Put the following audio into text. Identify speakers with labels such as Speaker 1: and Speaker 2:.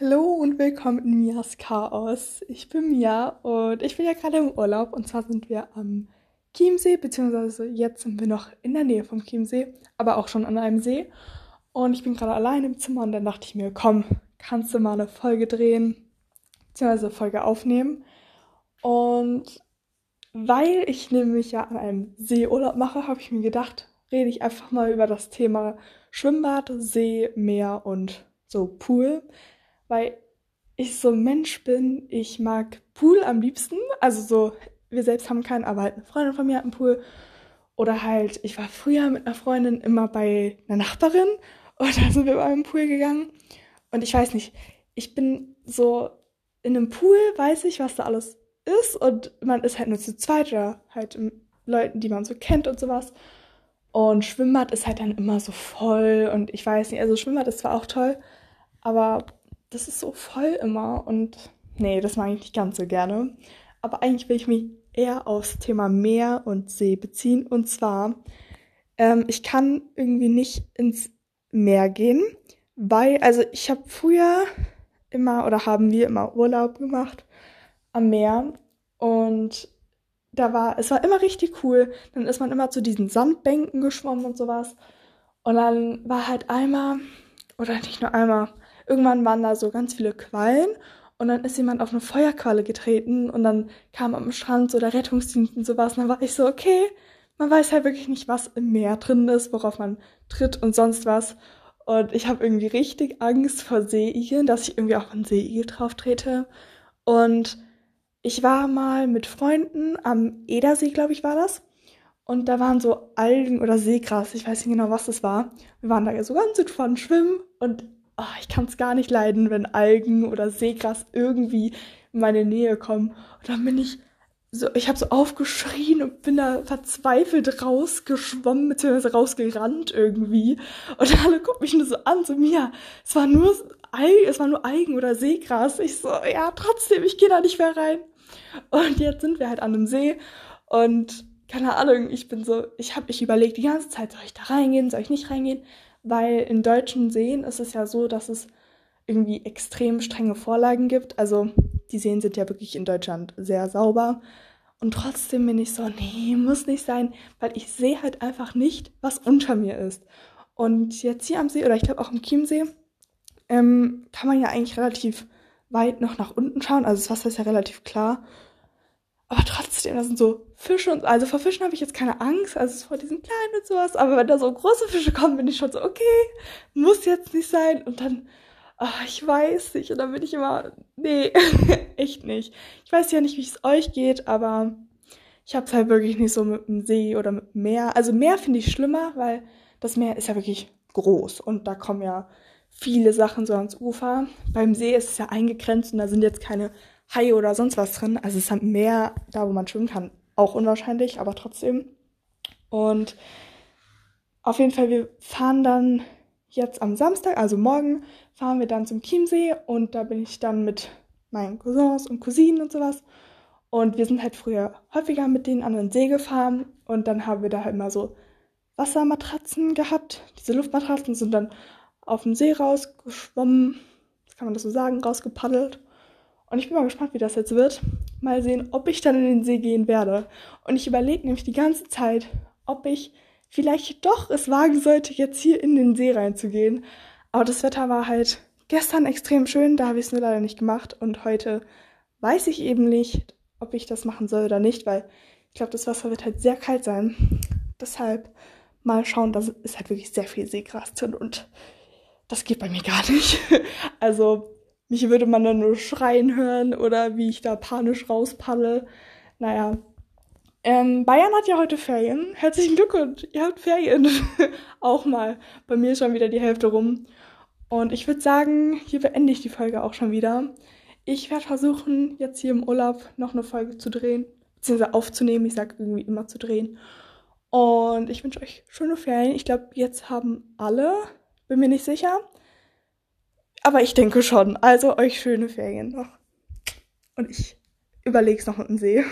Speaker 1: Hallo und willkommen in Mias Chaos. Ich bin Mia und ich bin ja gerade im Urlaub und zwar sind wir am Chiemsee, beziehungsweise jetzt sind wir noch in der Nähe vom Chiemsee, aber auch schon an einem See. Und ich bin gerade allein im Zimmer und dann dachte ich mir, komm, kannst du mal eine Folge drehen, beziehungsweise Folge aufnehmen. Und weil ich nämlich ja an einem Seeurlaub mache, habe ich mir gedacht, rede ich einfach mal über das Thema Schwimmbad, See, Meer und so Pool weil ich so ein Mensch bin. Ich mag Pool am liebsten. Also so, wir selbst haben keinen, aber halt eine Freundin von mir hat einen Pool. Oder halt, ich war früher mit einer Freundin immer bei einer Nachbarin und da sind wir bei einem Pool gegangen. Und ich weiß nicht, ich bin so in einem Pool, weiß ich, was da alles ist und man ist halt nur zu zweit oder halt Leuten, die man so kennt und sowas. Und Schwimmbad ist halt dann immer so voll und ich weiß nicht, also Schwimmbad ist zwar auch toll, aber das ist so voll immer und nee, das mag ich nicht ganz so gerne. Aber eigentlich will ich mich eher aufs Thema Meer und See beziehen. Und zwar, ähm, ich kann irgendwie nicht ins Meer gehen, weil, also ich habe früher immer oder haben wir immer Urlaub gemacht am Meer und da war, es war immer richtig cool. Dann ist man immer zu diesen Sandbänken geschwommen und sowas. Und dann war halt einmal, oder nicht nur einmal, irgendwann waren da so ganz viele Quallen und dann ist jemand auf eine Feuerqualle getreten und dann kam am Strand so der Rettungsdienst und sowas. Und dann war ich so, okay, man weiß halt wirklich nicht, was im Meer drin ist, worauf man tritt und sonst was. Und ich habe irgendwie richtig Angst vor Seeigeln, dass ich irgendwie auch einen Seeigel drauf trete. Und ich war mal mit Freunden am Edersee, glaube ich, war das. Und da waren so Algen oder Seegras, ich weiß nicht genau, was das war. Wir waren da so ganz entspannt schwimmen und oh, ich kann es gar nicht leiden, wenn Algen oder Seegras irgendwie in meine Nähe kommen. Und dann bin ich so, ich habe so aufgeschrien und bin da verzweifelt rausgeschwommen, beziehungsweise rausgerannt irgendwie. Und alle gucken mich nur so an, so mir, es war nur es war nur Algen oder Seegras. Ich so, ja, trotzdem, ich gehe da nicht mehr rein. Und jetzt sind wir halt an einem See und keine Ahnung, ich bin so, ich habe mich überlegt die ganze Zeit, soll ich da reingehen, soll ich nicht reingehen? Weil in deutschen Seen ist es ja so, dass es irgendwie extrem strenge Vorlagen gibt. Also die Seen sind ja wirklich in Deutschland sehr sauber. Und trotzdem bin ich so, nee, muss nicht sein, weil ich sehe halt einfach nicht, was unter mir ist. Und jetzt hier am See, oder ich glaube auch im Chiemsee, ähm, kann man ja eigentlich relativ weit noch nach unten schauen. Also das Wasser ist ja relativ klar. Aber trotzdem, da sind so Fische und also vor Fischen habe ich jetzt keine Angst, also vor diesen kleinen und sowas. Aber wenn da so große Fische kommen, bin ich schon so, okay, muss jetzt nicht sein. Und dann, ach, ich weiß nicht. Und dann bin ich immer, nee, echt nicht. Ich weiß ja nicht, wie es euch geht, aber ich habe es halt wirklich nicht so mit dem See oder mit dem Meer. Also Meer finde ich schlimmer, weil das Meer ist ja wirklich groß und da kommen ja viele Sachen so ans Ufer. Beim See ist es ja eingegrenzt und da sind jetzt keine Haie oder sonst was drin. Also es ist halt mehr da, wo man schwimmen kann. Auch unwahrscheinlich, aber trotzdem. Und auf jeden Fall, wir fahren dann jetzt am Samstag, also morgen, fahren wir dann zum Chiemsee und da bin ich dann mit meinen Cousins und Cousinen und sowas. Und wir sind halt früher häufiger mit denen an den See gefahren und dann haben wir da halt immer so Wassermatratzen gehabt. Diese Luftmatratzen sind dann auf dem See rausgeschwommen, kann man das so sagen, rausgepaddelt. Und ich bin mal gespannt, wie das jetzt wird. Mal sehen, ob ich dann in den See gehen werde. Und ich überlege nämlich die ganze Zeit, ob ich vielleicht doch es wagen sollte, jetzt hier in den See reinzugehen. Aber das Wetter war halt gestern extrem schön, da habe ich es nur leider nicht gemacht. Und heute weiß ich eben nicht, ob ich das machen soll oder nicht, weil ich glaube, das Wasser wird halt sehr kalt sein. Deshalb mal schauen, da ist halt wirklich sehr viel Seegras drin und das geht bei mir gar nicht. Also mich würde man dann nur schreien hören oder wie ich da panisch rauspaddle. Naja. Ähm, Bayern hat ja heute Ferien. Herzlichen Glückwunsch, ihr habt Ferien. auch mal. Bei mir ist schon wieder die Hälfte rum. Und ich würde sagen, hier beende ich die Folge auch schon wieder. Ich werde versuchen, jetzt hier im Urlaub noch eine Folge zu drehen, beziehungsweise aufzunehmen. Ich sage irgendwie immer zu drehen. Und ich wünsche euch schöne Ferien. Ich glaube, jetzt haben alle, bin mir nicht sicher, aber ich denke schon. Also euch schöne Ferien noch. Und ich überleg's noch mit dem See.